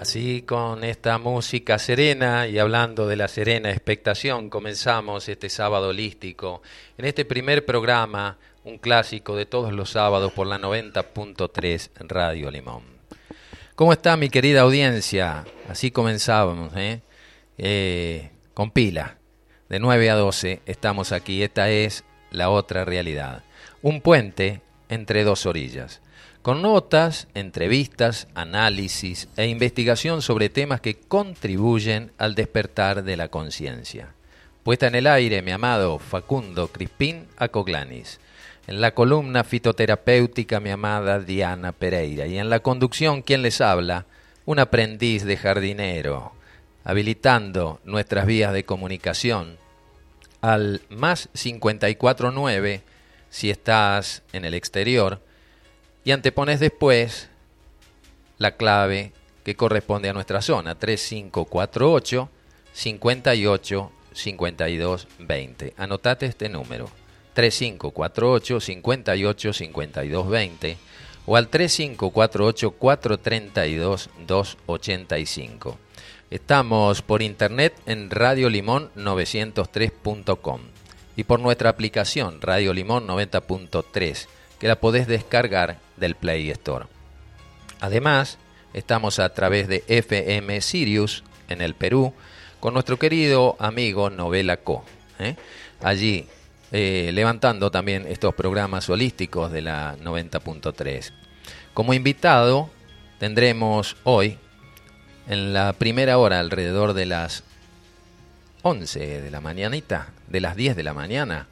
Así con esta música serena y hablando de la serena expectación, comenzamos este sábado holístico en este primer programa, un clásico de todos los sábados por la 90.3 Radio Limón. ¿Cómo está mi querida audiencia? Así comenzábamos, ¿eh? ¿eh? con pila. De 9 a 12 estamos aquí. Esta es la otra realidad. Un puente entre dos orillas con notas, entrevistas, análisis e investigación sobre temas que contribuyen al despertar de la conciencia. Puesta en el aire, mi amado Facundo Crispín Acoglanis. En la columna fitoterapéutica, mi amada Diana Pereira. Y en la conducción, quien les habla? Un aprendiz de jardinero, habilitando nuestras vías de comunicación al más 549 si estás en el exterior y antepones después la clave que corresponde a nuestra zona, 3548 58 52 20. Anotate este número, 3548 58 52 20 o al 3548 432 285. Estamos por internet en radiolimón903.com y por nuestra aplicación Radio Limón 90.3 que la podés descargar del Play Store. Además, estamos a través de FM Sirius en el Perú con nuestro querido amigo Novela Co. ¿eh? Allí eh, levantando también estos programas holísticos de la 90.3. Como invitado tendremos hoy, en la primera hora, alrededor de las 11 de la mañanita, de las 10 de la mañana,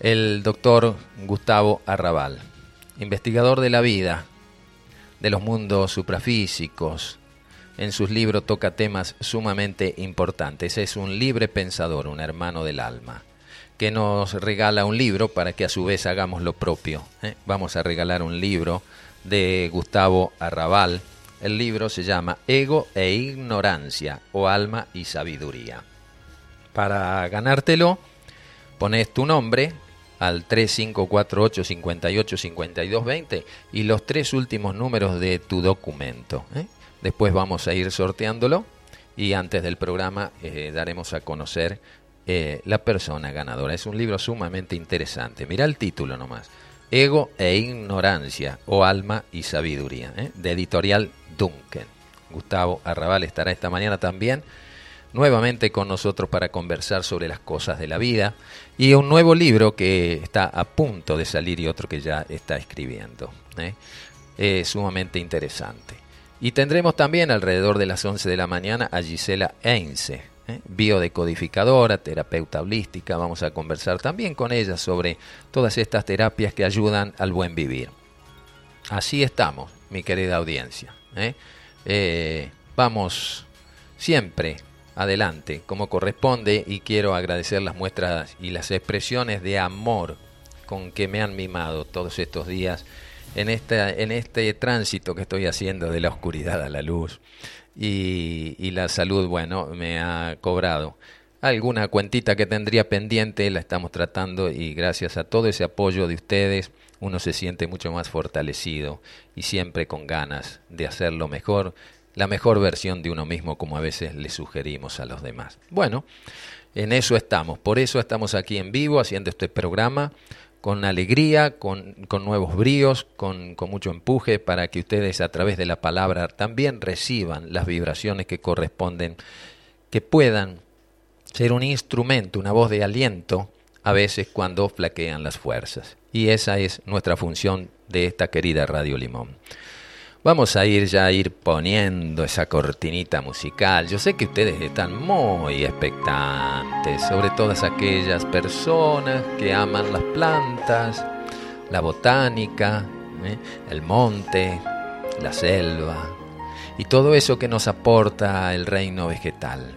el doctor Gustavo Arrabal, investigador de la vida, de los mundos suprafísicos. En sus libros toca temas sumamente importantes. Es un libre pensador, un hermano del alma, que nos regala un libro para que a su vez hagamos lo propio. ¿eh? Vamos a regalar un libro de Gustavo Arrabal. El libro se llama Ego e Ignorancia o Alma y Sabiduría. Para ganártelo, pones tu nombre, al 3548 58 52 20 y los tres últimos números de tu documento. ¿eh? Después vamos a ir sorteándolo y antes del programa eh, daremos a conocer eh, la persona ganadora. Es un libro sumamente interesante. Mira el título nomás. Ego e Ignorancia o Alma y Sabiduría, de editorial Duncan. Gustavo Arrabal estará esta mañana también nuevamente con nosotros para conversar sobre las cosas de la vida y un nuevo libro que está a punto de salir y otro que ya está escribiendo. ¿eh? Es sumamente interesante. Y tendremos también alrededor de las 11 de la mañana a Gisela Einse, ¿eh? biodecodificadora, terapeuta holística. Vamos a conversar también con ella sobre todas estas terapias que ayudan al buen vivir. Así estamos, mi querida audiencia. ¿eh? eh vamos siempre adelante como corresponde y quiero agradecer las muestras y las expresiones de amor con que me han mimado todos estos días en, esta, en este tránsito que estoy haciendo de la oscuridad a la luz. Y, y la salud, bueno, me ha cobrado alguna cuentita que tendría pendiente, la estamos tratando y gracias a todo ese apoyo de ustedes uno se siente mucho más fortalecido y siempre con ganas de hacerlo mejor, la mejor versión de uno mismo como a veces le sugerimos a los demás. Bueno, en eso estamos, por eso estamos aquí en vivo haciendo este programa con alegría, con, con nuevos bríos, con, con mucho empuje para que ustedes a través de la palabra también reciban las vibraciones que corresponden, que puedan ser un instrumento, una voz de aliento, a veces cuando flaquean las fuerzas. Y esa es nuestra función de esta querida Radio Limón. Vamos a ir ya ir poniendo esa cortinita musical. Yo sé que ustedes están muy expectantes, sobre todas aquellas personas que aman las plantas, la botánica, ¿eh? el monte, la selva y todo eso que nos aporta el reino vegetal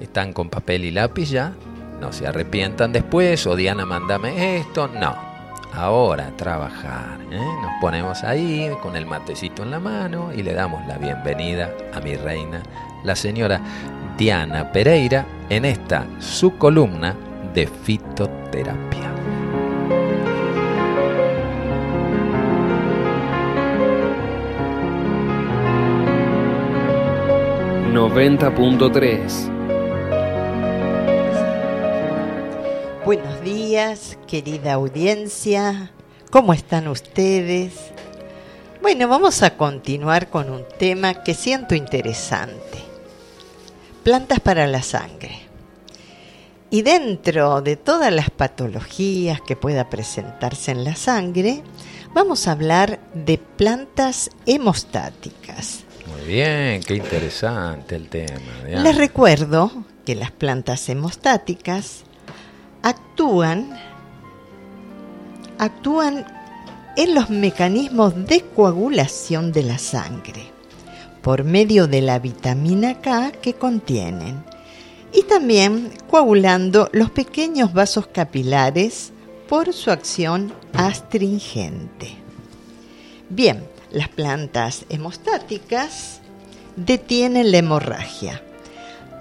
están con papel y lápiz ya, no se arrepientan después, o Diana, mándame esto, no. Ahora trabajar. ¿eh? Nos ponemos ahí con el matecito en la mano y le damos la bienvenida a mi reina, la señora Diana Pereira, en esta su columna de fitoterapia. ...90.3 Buenos días, querida audiencia. ¿Cómo están ustedes? Bueno, vamos a continuar con un tema que siento interesante. Plantas para la sangre. Y dentro de todas las patologías que pueda presentarse en la sangre, vamos a hablar de plantas hemostáticas. Muy bien, qué interesante el tema. Les recuerdo que las plantas hemostáticas actúan, actúan en los mecanismos de coagulación de la sangre por medio de la vitamina K que contienen y también coagulando los pequeños vasos capilares por su acción astringente. Bien, las plantas hemostáticas detienen la hemorragia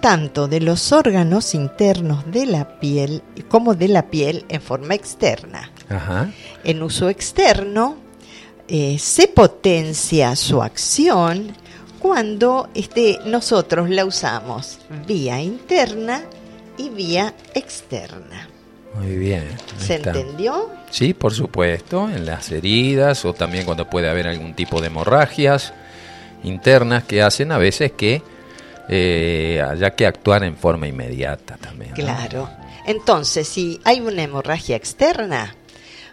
tanto de los órganos internos de la piel como de la piel en forma externa. En uso externo eh, se potencia su acción cuando este, nosotros la usamos vía interna y vía externa. Muy bien. ¿Se entendió? Sí, por supuesto, en las heridas o también cuando puede haber algún tipo de hemorragias internas que hacen a veces que eh, que actuar en forma inmediata también. Claro. Entonces, si hay una hemorragia externa,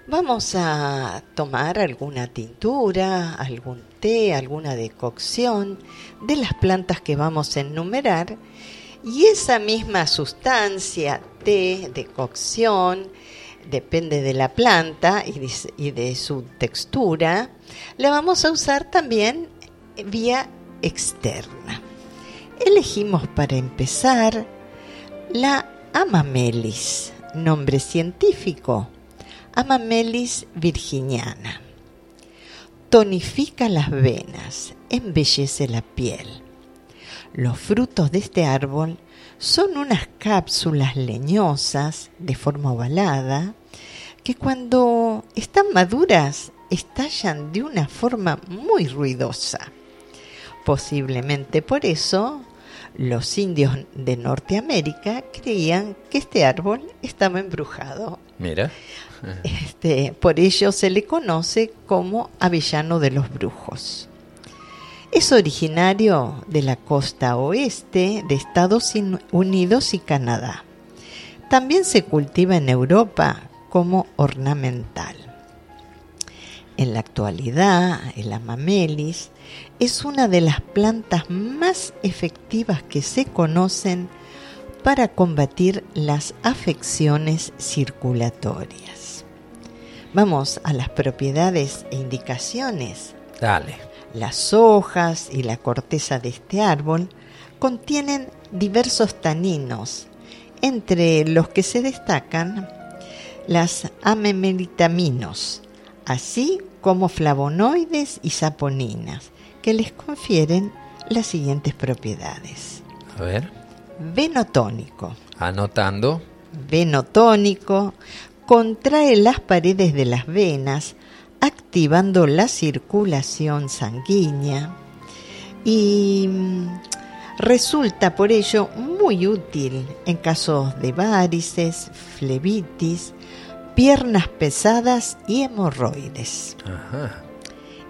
vamos a tomar alguna tintura, algún té, alguna decocción de las plantas que vamos a enumerar y esa misma sustancia, té, decocción, depende de la planta y de su textura, la vamos a usar también vía externa. Elegimos para empezar la Amamelis, nombre científico, Amamelis virginiana. Tonifica las venas, embellece la piel. Los frutos de este árbol son unas cápsulas leñosas de forma ovalada que cuando están maduras estallan de una forma muy ruidosa. Posiblemente por eso los indios de Norteamérica creían que este árbol estaba embrujado. Mira. Este, por ello se le conoce como avellano de los brujos. Es originario de la costa oeste de Estados Unidos y Canadá. También se cultiva en Europa como ornamental. En la actualidad, el amamelis es una de las plantas más efectivas que se conocen para combatir las afecciones circulatorias. Vamos a las propiedades e indicaciones. Dale. Las hojas y la corteza de este árbol contienen diversos taninos, entre los que se destacan las amemelitaminos, así como flavonoides y saponinas, que les confieren las siguientes propiedades. A ver. Venotónico. Anotando. Venotónico contrae las paredes de las venas, activando la circulación sanguínea y mm, resulta por ello muy útil en casos de varices, flebitis, piernas pesadas y hemorroides. Ajá.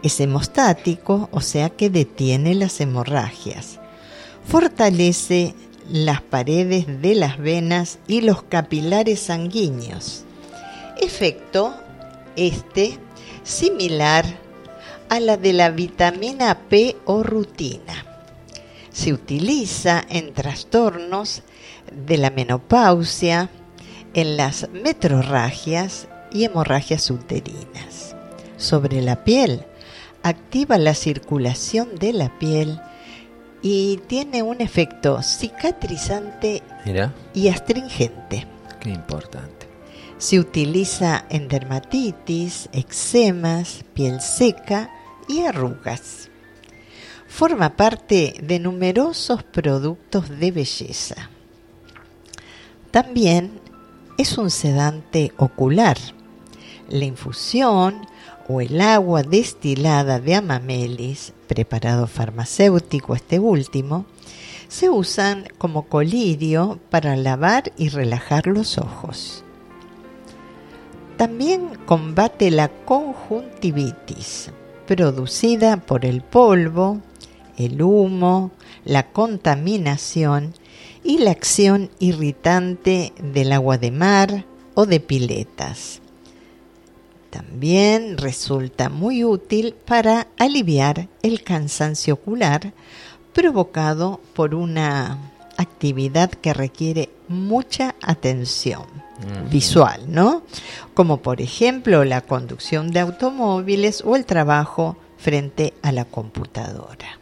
Es hemostático, o sea que detiene las hemorragias. Fortalece las paredes de las venas y los capilares sanguíneos. Efecto este similar a la de la vitamina P o rutina. Se utiliza en trastornos de la menopausia, en las metrorragias y hemorragias uterinas. Sobre la piel, activa la circulación de la piel y tiene un efecto cicatrizante Mira, y astringente. qué importante. Se utiliza en dermatitis, eczemas, piel seca y arrugas. Forma parte de numerosos productos de belleza. También es un sedante ocular. La infusión o el agua destilada de amamelis, preparado farmacéutico este último, se usan como colirio para lavar y relajar los ojos. También combate la conjuntivitis, producida por el polvo, el humo, la contaminación y la acción irritante del agua de mar o de piletas. También resulta muy útil para aliviar el cansancio ocular provocado por una actividad que requiere mucha atención visual, ¿no? Como por ejemplo la conducción de automóviles o el trabajo frente a la computadora.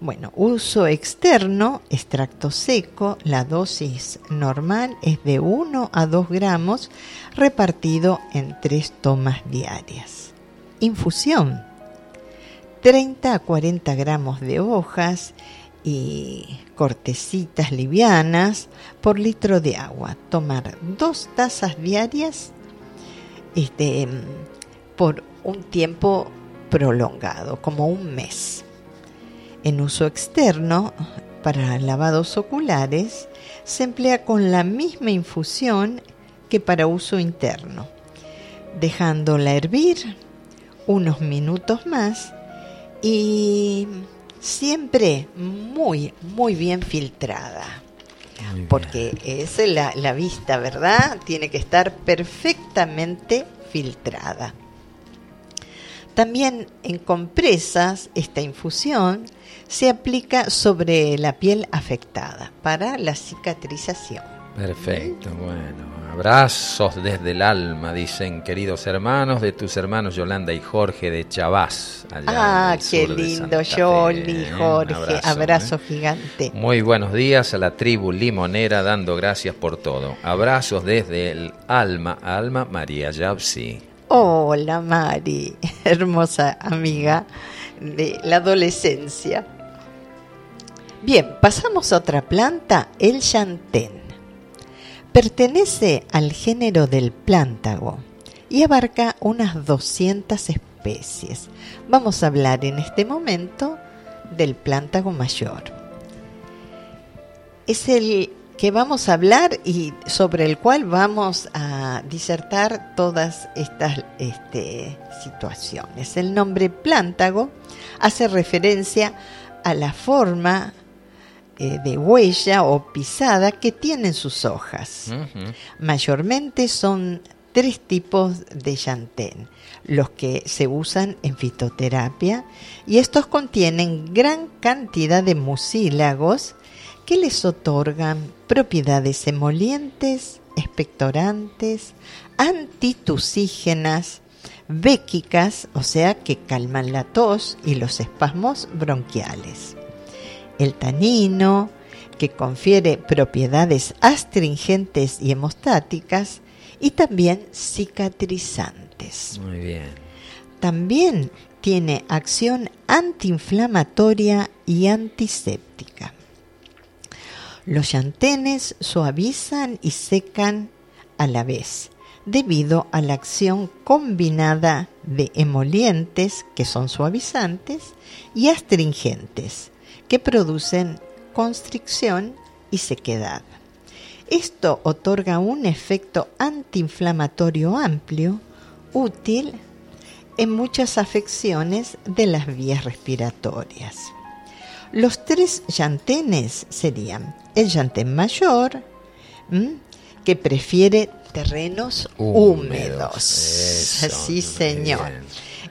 Bueno, uso externo, extracto seco, la dosis normal es de 1 a 2 gramos repartido en 3 tomas diarias. Infusión, 30 a 40 gramos de hojas y cortecitas livianas por litro de agua. Tomar dos tazas diarias este, por un tiempo prolongado, como un mes. En uso externo, para lavados oculares, se emplea con la misma infusión que para uso interno, dejándola hervir unos minutos más y siempre muy, muy bien filtrada. Muy bien. Porque es la, la vista, ¿verdad? Tiene que estar perfectamente filtrada. También en compresas, esta infusión se aplica sobre la piel afectada para la cicatrización. Perfecto, bueno. Abrazos desde el alma, dicen queridos hermanos de tus hermanos Yolanda y Jorge de Chavás. allá Ah, en el qué sur lindo, Yoli, ¿eh? Jorge. abrazo, Abrazo, ¿eh? gigante. Muy buenos días a la tribu limonera, dando gracias por todo. Abrazos desde el alma, alma María Yapsi. Hola, Mari, hermosa amiga de la adolescencia. Bien, pasamos a otra planta, el chantén. Pertenece al género del plántago y abarca unas 200 especies. Vamos a hablar en este momento del plántago mayor. Es el que vamos a hablar y sobre el cual vamos a disertar todas estas este, situaciones. El nombre plántago hace referencia a la forma eh, de huella o pisada que tienen sus hojas. Mayormente son tres tipos de llantén, los que se usan en fitoterapia, y estos contienen gran cantidad de mucílagos que les otorgan propiedades emolientes, expectorantes, antitusígenas, béquicas, o sea que calman la tos y los espasmos bronquiales. El tanino, que confiere propiedades astringentes y hemostáticas, y también cicatrizantes. Muy bien. también tiene acción antiinflamatoria y antiséptica. Los yantenes suavizan y secan a la vez, debido a la acción combinada de emolientes, que son suavizantes, y astringentes, que producen constricción y sequedad. Esto otorga un efecto antiinflamatorio amplio, útil en muchas afecciones de las vías respiratorias. Los tres llantenes serían el llantén mayor, que prefiere terrenos húmedos. sí, señor.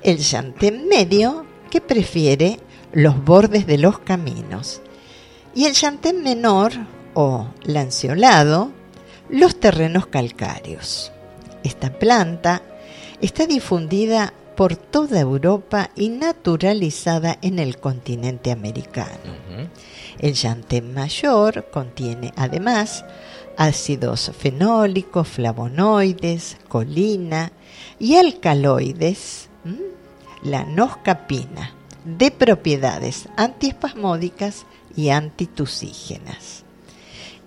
El llantén medio, que prefiere los bordes de los caminos. Y el llantén menor, o lanceolado, los terrenos calcáreos. Esta planta está difundida por toda Europa y naturalizada en el continente americano. El llantén mayor contiene además ácidos fenólicos, flavonoides, colina y alcaloides, la noscapina, de propiedades antiespasmódicas y antitusígenas.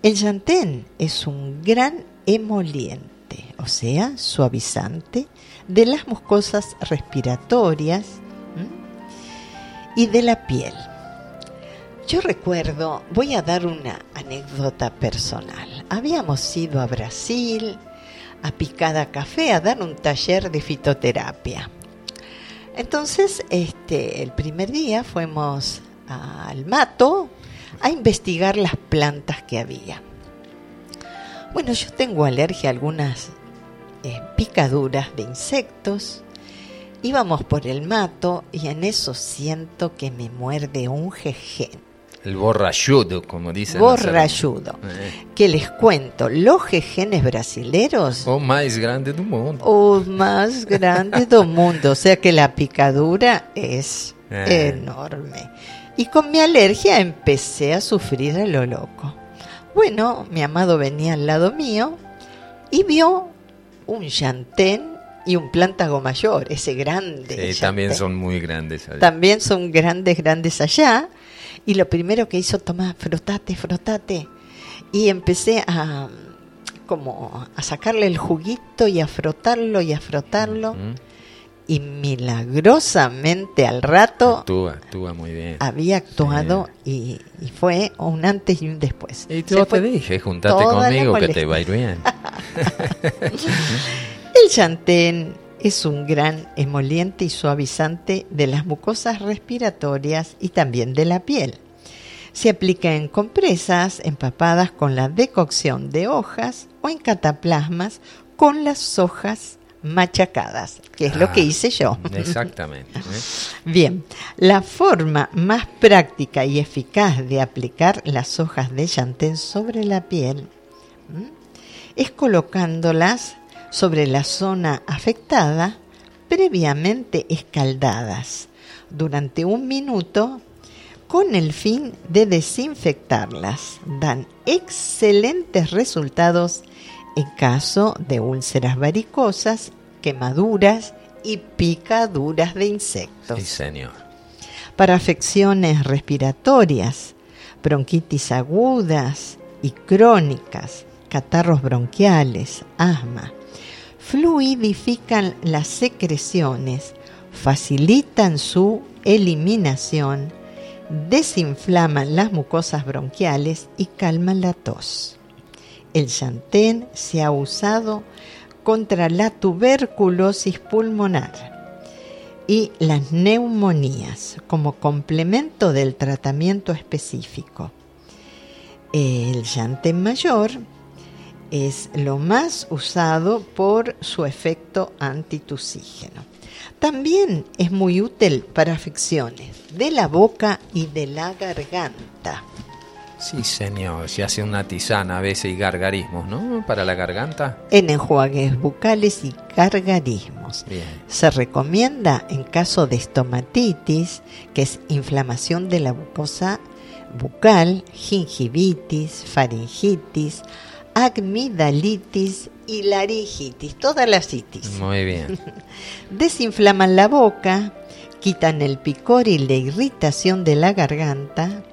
El llantén es un gran emoliente, o sea, suavizante de las mucosas respiratorias y de la piel. Yo recuerdo, voy a dar una anécdota personal. Habíamos ido a Brasil, a Picada Café, a dar un taller de fitoterapia. Entonces, este, el primer día fuimos al mato a investigar las plantas que había. Bueno, yo tengo alergia a algunas eh, picaduras de insectos. Íbamos por el mato y en eso siento que me muerde un jejen. El borrachudo, como dicen. Borrachudo. Eh. Que les cuento, los jejenes brasileros. O más grande del mundo. O más grande del mundo. O sea que la picadura es eh. enorme. Y con mi alergia empecé a sufrir a lo loco. Bueno, mi amado venía al lado mío y vio un chantén y un plántago mayor, ese grande. Sí, también son muy grandes allá. También son grandes, grandes allá. Y lo primero que hizo, toma, frotate, frotate. Y empecé a como a sacarle el juguito y a frotarlo y a frotarlo y milagrosamente al rato actúa, actúa muy bien. había actuado y, fue un antes y un después. Y tú te dije, juntate conmigo que te va a ir bien. El chantén es un gran emoliente y suavizante de las mucosas respiratorias y también de la piel. Se aplica en compresas empapadas con la decocción de hojas o en cataplasmas con las hojas machacadas, que es lo que ah, hice yo. Exactamente. ¿eh? Bien, la forma más práctica y eficaz de aplicar las hojas de chantén sobre la piel es colocándolas sobre la zona afectada previamente escaldadas durante un minuto con el fin de desinfectarlas. Dan excelentes resultados en caso de úlceras varicosas, quemaduras y picaduras de insectos. Sí, señor. Para afecciones respiratorias, bronquitis agudas y crónicas, catarros bronquiales, asma, fluidifican las secreciones, facilitan su eliminación, desinflaman las mucosas bronquiales y calman la tos. El chantén se ha usado contra la tuberculosis pulmonar y las neumonías como complemento del tratamiento específico. El chantén mayor es lo más usado por su efecto antitusígeno. También es muy útil para afecciones de la boca y de la garganta. Sí, señor. Se hace una tisana a veces y gargarismos, ¿no? Para la garganta. En enjuagues bucales y gargarismos. Se recomienda en caso de estomatitis, que es inflamación de la mucosa bucal, gingivitis, faringitis, amigdalitis y laringitis, todas las itis. Muy bien. Desinflaman la boca, quitan el picor y la irritación de la garganta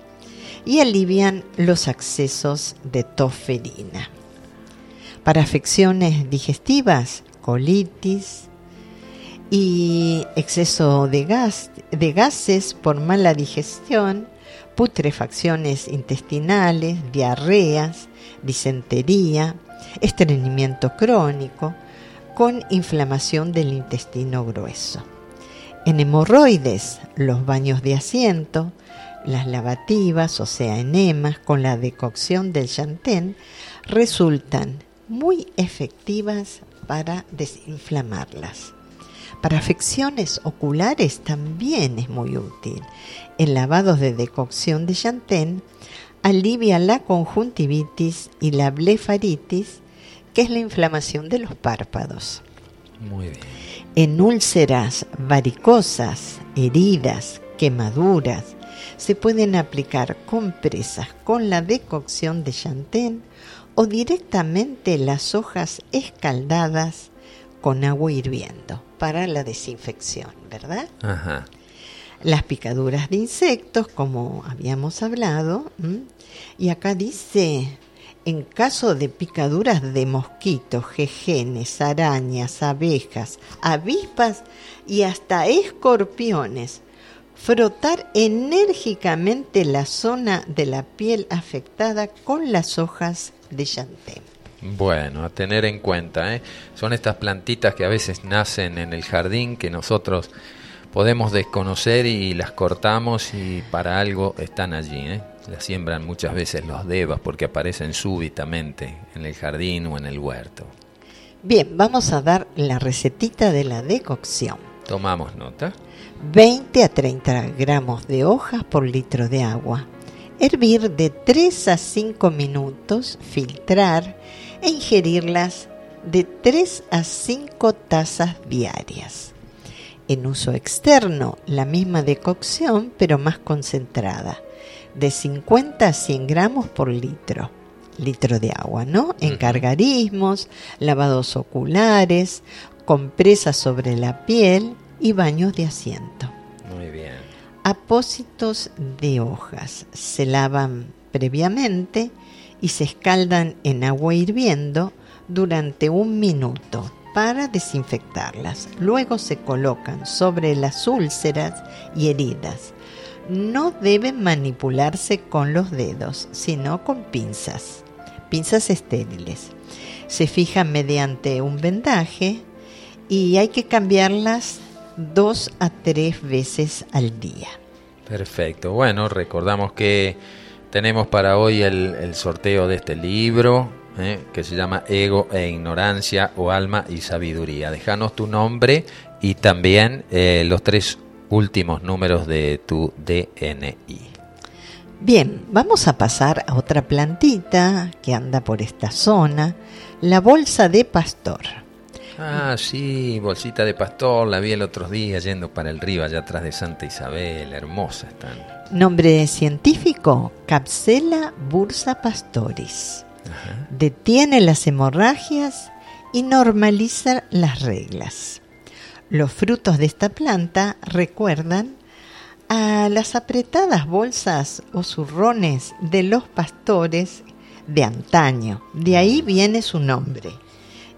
y alivian los accesos de toferina. Para afecciones digestivas, colitis y exceso de, gas, de gases por mala digestión, putrefacciones intestinales, diarreas, disentería, estreñimiento crónico, con inflamación del intestino grueso. En hemorroides, los baños de asiento, las lavativas, o sea, enemas, con la decocción del chantén, resultan muy efectivas para desinflamarlas. Para afecciones oculares también es muy útil. El lavado de decocción de chantén alivia la conjuntivitis y la blefaritis, que es la inflamación de los párpados. Muy bien. En úlceras varicosas, heridas, quemaduras, se pueden aplicar compresas con la decocción de chantén o directamente las hojas escaldadas con agua hirviendo para la desinfección, ¿verdad? Ajá. Las picaduras de insectos, como habíamos hablado, y acá dice, en caso de picaduras de mosquitos, jejenes, arañas, abejas, avispas y hasta escorpiones, frotar enérgicamente la zona de la piel afectada con las hojas de chantén. Bueno, a tener en cuenta, ¿eh? son estas plantitas que a veces nacen en el jardín que nosotros podemos desconocer y las cortamos y para algo están allí. ¿eh? Las siembran muchas veces los devas porque aparecen súbitamente en el jardín o en el huerto. Bien, vamos a dar la recetita de la decocción. Tomamos nota. 20 a 30 gramos de hojas por litro de agua. Hervir de 3 a 5 minutos, filtrar e ingerirlas de 3 a 5 tazas diarias. En uso externo, la misma decocción pero más concentrada, de 50 a 100 gramos por litro. Litro de agua, ¿no? Encargarismos, lavados oculares, compresas sobre la piel y baños de asiento. Muy bien. Apósitos de hojas se lavan previamente y se escaldan en agua hirviendo durante un minuto para desinfectarlas. Luego se colocan sobre las úlceras y heridas. No deben manipularse con los dedos, sino con pinzas, pinzas estériles. Se fijan mediante un vendaje y hay que cambiarlas dos a tres veces al día. Perfecto. Bueno, recordamos que tenemos para hoy el, sorteo de este libro eh, que se llama Ego e Ignorancia o Alma y Sabiduría. Déjanos tu nombre y también eh, los tres últimos números de tu DNI. Bien, vamos a pasar a otra plantita que anda por esta zona, la bolsa de pastor. Ah, sí, bolsita de pastor, la vi el otro día yendo para el río allá atrás de Santa Isabel, hermosa están. Nombre científico, Capsela bursa pastoris. Detiene las hemorragias y normaliza las reglas. Los frutos de esta planta recuerdan a las apretadas bolsas o zurrones de los pastores de antaño. De ahí viene su nombre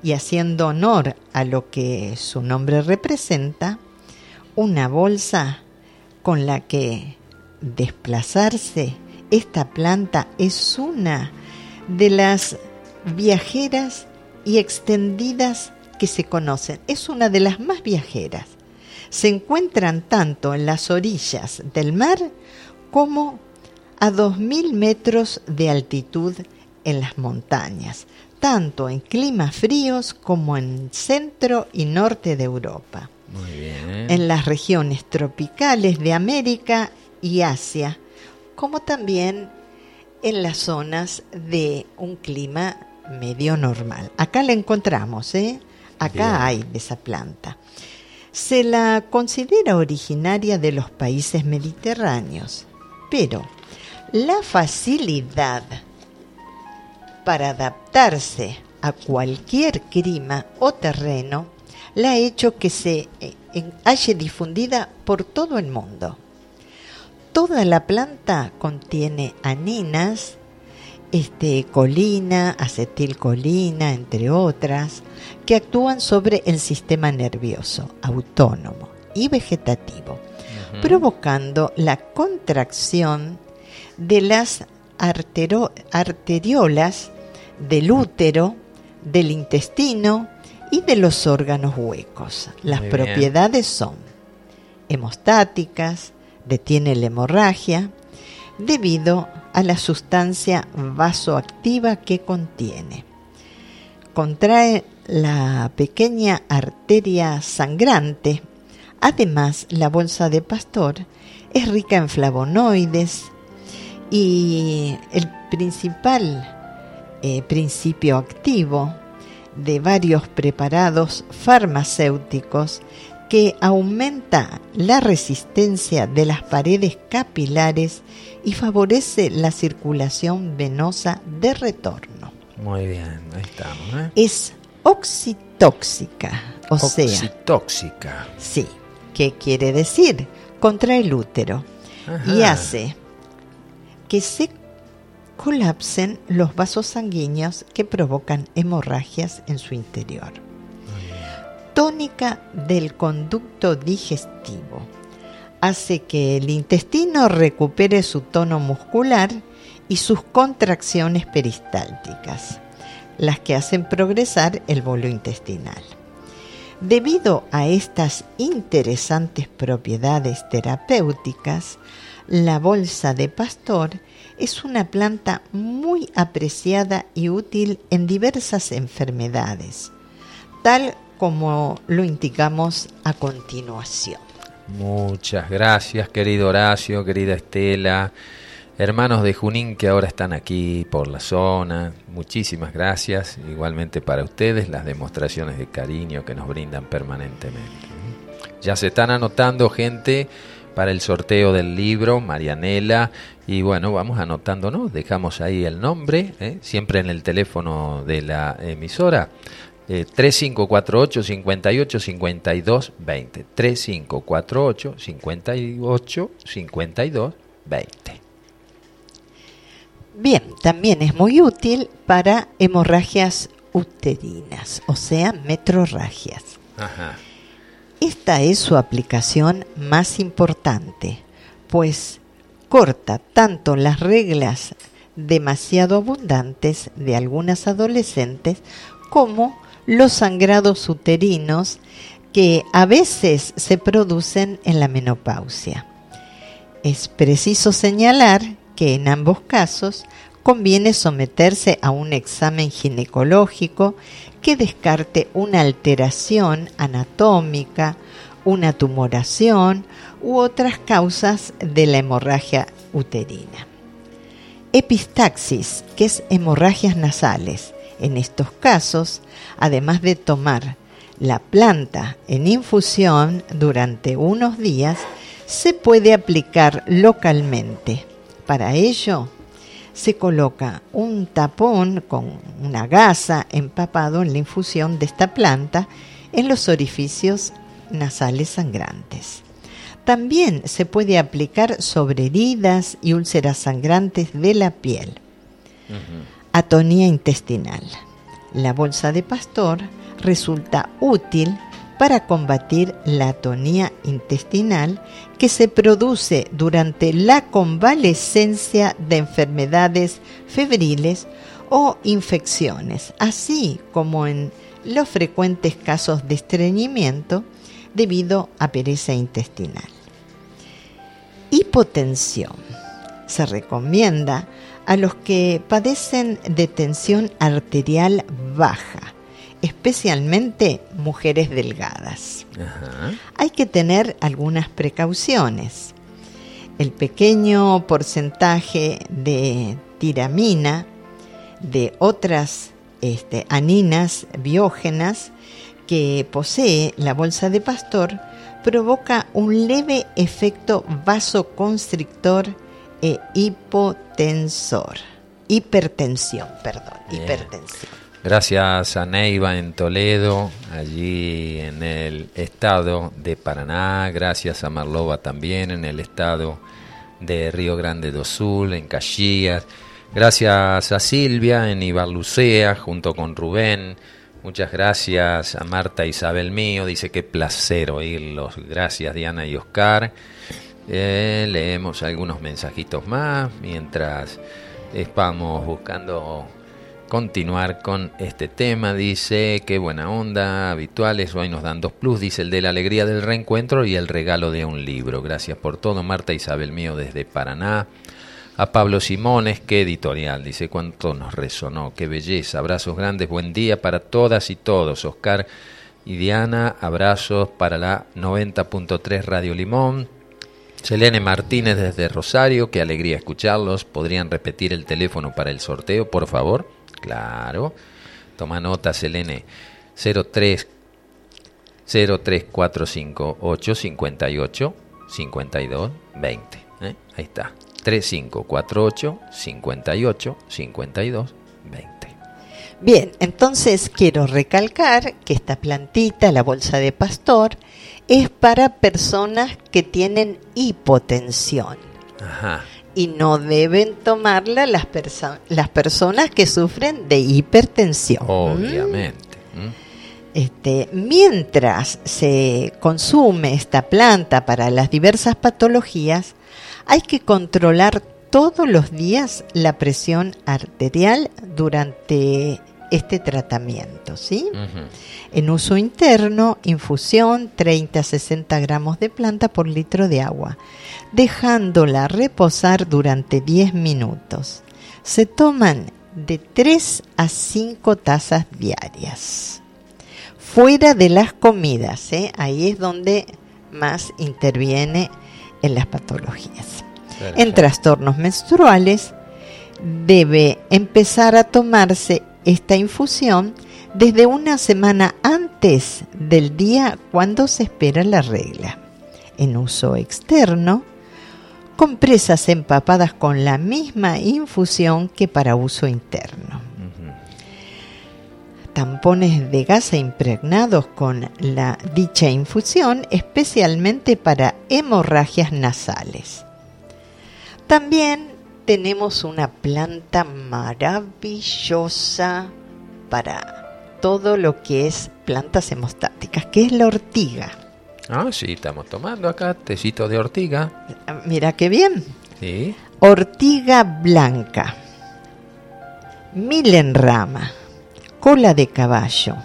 y haciendo honor a lo que su nombre representa, una bolsa con la que desplazarse esta planta es una de las viajeras y extendidas que se conocen. Es una de las más viajeras. Se encuentran tanto en las orillas del mar como a 2.000 metros de altitud en las montañas tanto en climas fríos como en centro y norte de Europa. Muy bien. En las regiones tropicales de América y Asia, como también en las zonas de un clima medio normal. Acá la encontramos, ¿eh? Acá hay de esa planta. Se la considera originaria de los países mediterráneos, pero la facilidad para adaptarse a cualquier clima o terreno, la ha hecho que se eh, haya difundida por todo el mundo. Toda la planta contiene aninas, este, colina, acetilcolina, entre otras, que actúan sobre el sistema nervioso autónomo y vegetativo, provocando la contracción de las arteriolas del útero, del intestino y de los órganos huecos. Las propiedades son hemostáticas, detiene la hemorragia, debido a la sustancia vasoactiva que contiene. Contrae la pequeña arteria sangrante. Además, la bolsa de pastor es rica en flavonoides y el principal eh, principio activo de varios preparados farmacéuticos que aumenta la resistencia de las paredes capilares y favorece la circulación venosa de retorno. Muy bien, ahí estamos. ¿eh? Es oxitóxica, o sea... Oxitóxica. Sí, ¿qué quiere decir? Contra el útero. Y hace que se colapsen los vasos sanguíneos que provocan hemorragias en su interior. Tónica del conducto digestivo hace que el intestino recupere su tono muscular y sus contracciones peristálticas, las que hacen progresar el bolo intestinal. Debido a estas interesantes propiedades terapéuticas, la bolsa de pastor es una planta muy apreciada y útil en diversas enfermedades, tal como lo indicamos a continuación. Muchas gracias, querido Horacio, querida Estela, hermanos de Junín que ahora están aquí por la zona. Muchísimas gracias, igualmente para ustedes, las demostraciones de cariño que nos brindan permanentemente. Ya se están anotando gente para el sorteo del libro, Marianela, y bueno, vamos anotándonos, dejamos ahí el nombre, ¿eh? siempre en el teléfono de la emisora, 3548 58 52 20. 3548 58 52 20. Bien, también es muy útil para hemorragias uterinas, o sea, metrorragias. Esta es su aplicación más importante, pues corta tanto las reglas demasiado abundantes de algunas adolescentes como los sangrados uterinos que a veces se producen en la menopausia. Es preciso señalar que en ambos casos conviene someterse a un examen ginecológico que descarte una alteración anatómica, una tumoración u otras causas de la hemorragia uterina. Epistaxis, que es hemorragias nasales, en estos casos, además de tomar la planta en infusión durante unos días, se puede aplicar localmente. Para ello, se coloca un tapón con una gasa empapado en la infusión de esta planta en los orificios nasales sangrantes. También se puede aplicar sobre heridas y úlceras sangrantes de la piel atonía intestinal. La bolsa de pastor resulta útil para combatir la atonía intestinal que se produce durante la convalescencia de enfermedades febriles o infecciones, así como en los frecuentes casos de estreñimiento debido a pereza intestinal. Hipotensión. Se recomienda a los que padecen de tensión arterial baja, especialmente mujeres delgadas. Hay que tener algunas precauciones. El pequeño porcentaje de tiramina, de otras este, aninas biógenas que posee la bolsa de pastor, provoca un leve efecto vasoconstrictor e hipotensor. hipertensión, perdón, hipertensión. Gracias a Neiva en Toledo, allí en el estado de Paraná. Gracias a Marlova también en el estado de Río Grande do Sul, en Caxias. Gracias a Silvia en Ibarlucea, junto con Rubén. Muchas gracias a Marta Isabel Mío. Dice que placer oírlos. Gracias Diana y Oscar. Eh, leemos algunos mensajitos más mientras estamos buscando continuar con este tema. Dice, qué buena onda, habituales, hoy nos dan dos plus, dice el de la alegría del reencuentro y el regalo de un libro. Gracias por todo, Marta Isabel mío desde Paraná. A Pablo Simones, qué editorial, dice cuánto nos resonó, qué belleza, abrazos grandes, buen día para todas y todos. Oscar y Diana, abrazos para la 90.3 Radio Limón. Selene Martínez desde Rosario, qué alegría escucharlos. ¿Podrían repetir el teléfono para el sorteo, por favor? Claro. Toma nota, Selene. 03 03458 58 52 20. ¿eh? Ahí está. 3548 58 52 20. Bien, entonces quiero recalcar que esta plantita, la bolsa de pastor, es para personas que tienen hipotensión. Ajá. Y no deben tomarla las, las personas que sufren de hipertensión. Obviamente. Este, mientras se consume esta planta para las diversas patologías, hay que controlar todos los días la presión arterial durante este tratamiento, ¿sí? En uso interno, infusión 30 a 60 gramos de planta por litro de agua, dejándola reposar durante 10 minutos. Se toman de 3 a 5 tazas diarias. Fuera de las comidas, ¿eh? ahí es donde más interviene en las patologías. En trastornos menstruales debe empezar a tomarse esta infusión desde una semana antes del día cuando se espera la regla. En uso externo, compresas empapadas con la misma infusión que para uso interno. Tampones de gasa impregnados con la dicha infusión, especialmente para hemorragias nasales. También tenemos una planta maravillosa para todo lo que es plantas hemostáticas, que es la ortiga. Ah, sí, estamos tomando acá tecito de ortiga. Mira qué bien. Sí. Ortiga blanca, milenrama, cola de caballo.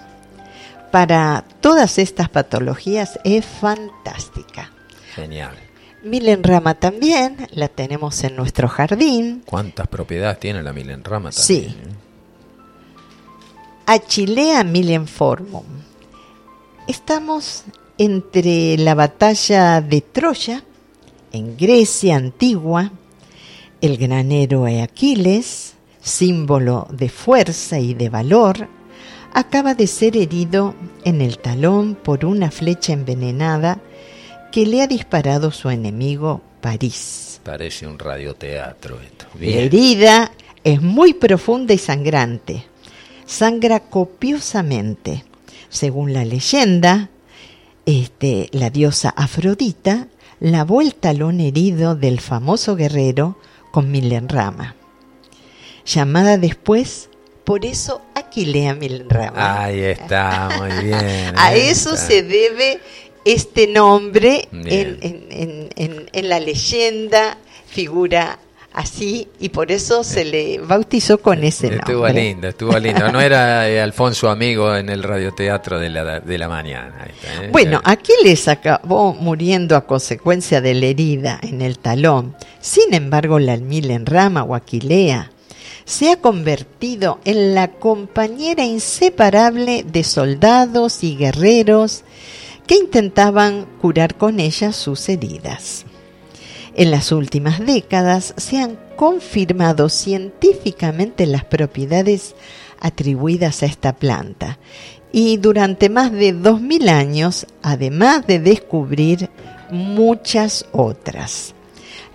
Para todas estas patologías es fantástica. Genial. Milenrama también, la tenemos en nuestro jardín. ¿Cuántas propiedades tiene la milenrama también? Sí. Achilea milenformum. Estamos entre la batalla de Troya, en Grecia antigua, el gran héroe Aquiles, símbolo de fuerza y de valor, acaba de ser herido en el talón por una flecha envenenada que le ha disparado su enemigo París. Parece un radioteatro esto. La herida es muy profunda y sangrante. Sangra copiosamente. Según la leyenda, este, la diosa Afrodita lavó el talón herido del famoso guerrero con Milenrama. Llamada después, por eso Aquilea Milenrama. Ahí está, muy bien. A eso se debe este nombre en, en, la leyenda, figura así y por eso se le bautizó con ese nombre. Estuvo lindo, estuvo lindo. No era eh, Alfonso amigo en el radioteatro de la, de la mañana. ¿eh? Bueno, aquí les acabó muriendo a consecuencia de la herida en el talón. Sin embargo, la rama o aquilea se ha convertido en la compañera inseparable de soldados y guerreros que intentaban curar con ella sus heridas. En las últimas décadas se han confirmado científicamente las propiedades atribuidas a esta planta y durante más de 2.000 años, además de descubrir muchas otras.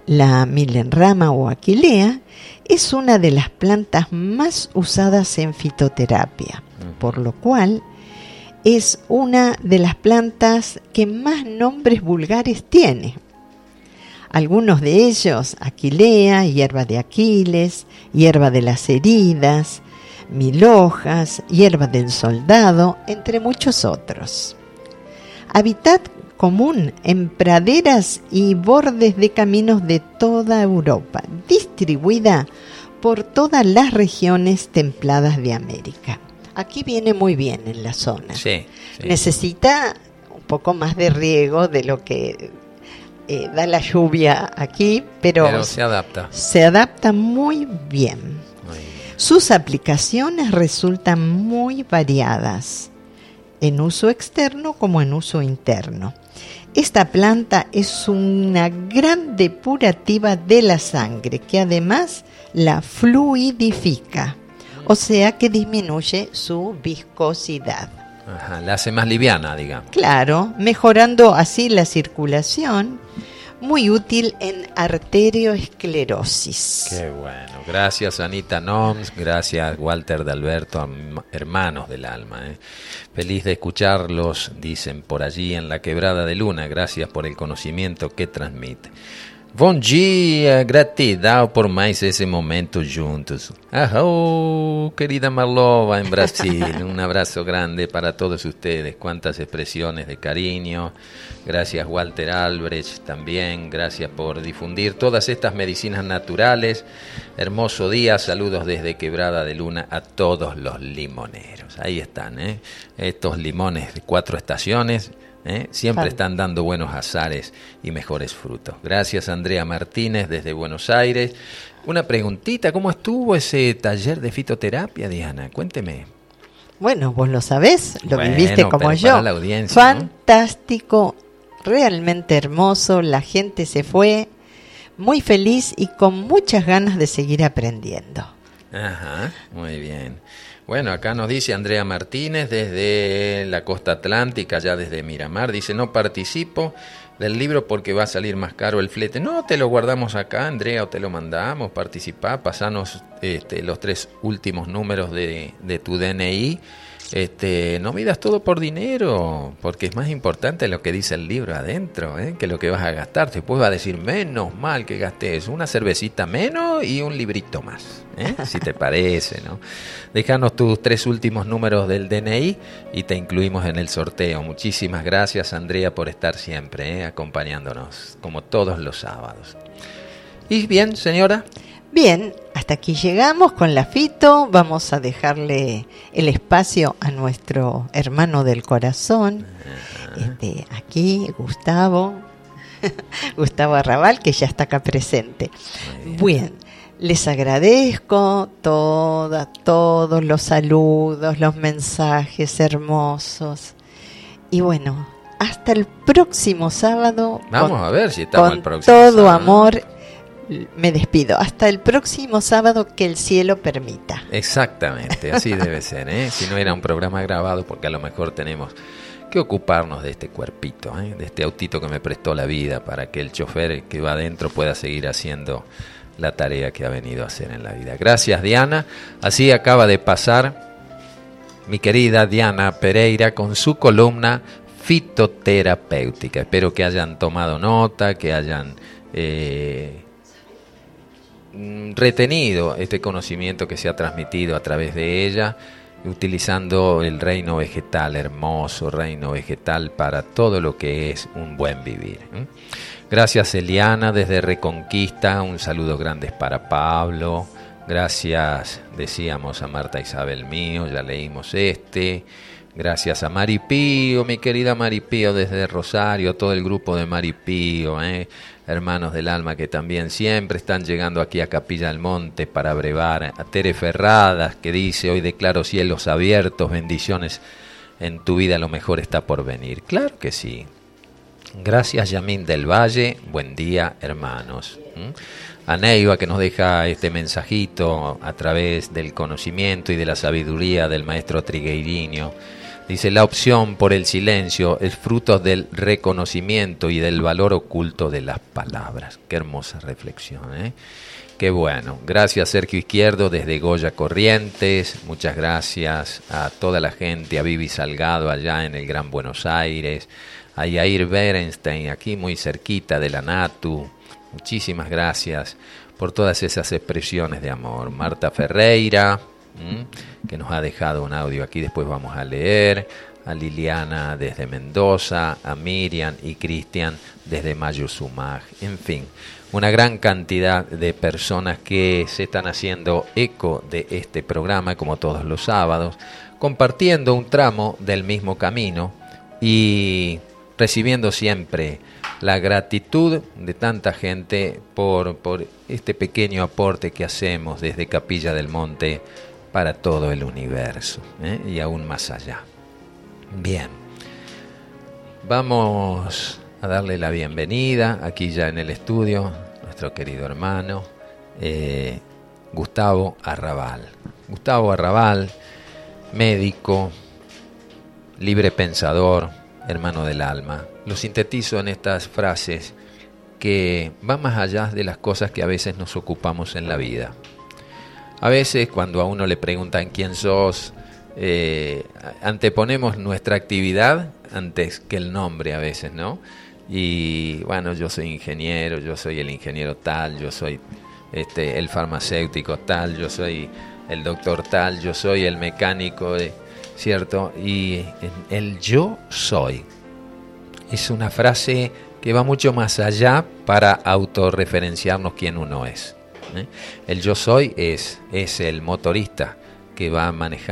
La milenrama o aquilea es una de las plantas más usadas en fitoterapia, por lo cual es una de las plantas que más nombres vulgares tiene. Algunos de ellos, aquilea, hierba de Aquiles, hierba de las heridas, mil hojas, hierba del soldado, entre muchos otros. Hábitat común en praderas y bordes de caminos de toda Europa, distribuida por todas las regiones templadas de América. Aquí viene muy bien en la zona. Necesita un poco más de riego de lo que eh, da la lluvia aquí, pero, pero, se adapta. Se adapta muy bien. Sus aplicaciones resultan muy variadas, en uso externo como en uso interno. Esta planta es una gran depurativa de la sangre que además la fluidifica, o sea que disminuye su viscosidad. Ajá, la hace más liviana, digamos. Claro, mejorando así la circulación muy útil en arterioesclerosis. Qué bueno. Gracias Anita Noms, gracias Walter de Alberto, hermanos del alma. ¿eh? Feliz de escucharlos, dicen por allí en la quebrada de luna. Gracias por el conocimiento que transmite. Bom dia, gratidão por mais esse momento juntos. Oh, querida Marlova en Brasil, un abrazo grande para todos ustedes. Cuántas expresiones de cariño. Gracias Walter Albrecht también. Gracias por difundir todas estas medicinas naturales. Hermoso día. Saludos desde Quebrada de Luna a todos los limoneros. Ahí están, ¿eh? estos limones de cuatro estaciones ¿eh? Siempre están dando buenos azares y mejores frutos. Gracias Andrea Martínez desde Buenos Aires. Una preguntita, ¿cómo estuvo ese taller de fitoterapia, Diana? Cuénteme. Bueno, vos lo sabés, lo viviste como yo. La audiencia, Fantástico, realmente hermoso, la gente se fue muy feliz y con muchas ganas de seguir aprendiendo. Ajá, muy bien. Bueno, acá nos dice Andrea Martínez desde la costa atlántica, ya desde Miramar, dice, no participo del libro porque va a salir más caro el flete. No, te lo guardamos acá, Andrea, o te lo mandamos, participá, pasanos este, los tres últimos números de, de tu DNI este, no midas todo por dinero, porque es más importante lo que dice el libro adentro, ¿eh? que lo que vas a gastar. Después va a decir, menos mal que gastes una cervecita menos y un librito más, ¿eh? si te parece, ¿no? Déjanos tus tres últimos números del DNI y te incluimos en el sorteo. Muchísimas gracias, Andrea, por estar siempre ¿eh? acompañándonos, como todos los sábados. ¿Y bien, señora? Bien, hasta aquí llegamos con la Fito. Vamos a dejarle el espacio a nuestro hermano del corazón. Este, aquí, Gustavo. Gustavo Arrabal, que ya está acá presente. Bien. les agradezco toda, todos los saludos, los mensajes hermosos. Y bueno, hasta el próximo sábado. Vamos a ver si estamos el próximo todo amor me despido. Hasta el próximo sábado que el cielo permita. Exactamente, así debe ser. ¿eh? Si no era un programa grabado, porque a lo mejor tenemos que ocuparnos de este cuerpito, ¿eh? de este autito que me prestó la vida para que el chofer que va adentro pueda seguir haciendo la tarea que ha venido a hacer en la vida. Gracias Diana. Así acaba de pasar mi querida Diana Pereira con su columna fitoterapéutica. Espero que hayan tomado nota, que hayan eh, retenido este conocimiento que se ha transmitido a través de ella, utilizando el reino vegetal, hermoso reino vegetal para todo lo que es un buen vivir. Gracias Eliana desde Reconquista, un saludo grande para Pablo. Gracias, decíamos a Marta Isabel mío, ya leímos este. Gracias a Maripío, mi querida Maripío desde Rosario, todo el grupo de Maripío, ¿eh? Hermanos del alma que también siempre están llegando aquí a Capilla del Monte para brevar, a Tere Ferradas que dice hoy declaro cielos abiertos, bendiciones en tu vida, lo mejor está por venir. Claro que sí. Gracias Yamín del Valle, buen día hermanos. A Neiva que nos deja este mensajito a través del conocimiento y de la sabiduría del maestro Trigueirinho Dice, la opción por el silencio es fruto del reconocimiento y del valor oculto de las palabras. Qué hermosa reflexión, ¿eh? Qué bueno. Gracias Sergio Izquierdo desde Goya Corrientes. Muchas gracias a toda la gente, a Vivi Salgado allá en el Gran Buenos Aires, a Yair Berenstein aquí muy cerquita de la Natu. Muchísimas gracias por todas esas expresiones de amor. Marta Ferreira, que nos ha dejado un audio aquí, después vamos a leer, a Liliana desde Mendoza, a Miriam y Cristian desde Mayuzumag, en fin, una gran cantidad de personas que se están haciendo eco de este programa, como todos los sábados, compartiendo un tramo del mismo camino y recibiendo siempre la gratitud de tanta gente por, por este pequeño aporte que hacemos desde Capilla del Monte para todo el universo ¿eh? y aún más allá. Bien, vamos a darle la bienvenida aquí ya en el estudio, nuestro querido hermano eh, Gustavo Arrabal. Gustavo Arrabal, médico, libre pensador, hermano del alma. Lo sintetizo en estas frases que van más allá de las cosas que a veces nos ocupamos en la vida. A veces cuando a uno le preguntan quién sos, eh, anteponemos nuestra actividad antes que el nombre a veces, ¿no? Y bueno, yo soy ingeniero, yo soy el ingeniero tal, yo soy este, el farmacéutico tal, yo soy el doctor tal, yo soy el mecánico, ¿cierto? Y el yo soy es una frase que va mucho más allá para autorreferenciarnos quién uno es. ¿Eh? El yo soy es, es el motorista que va manejando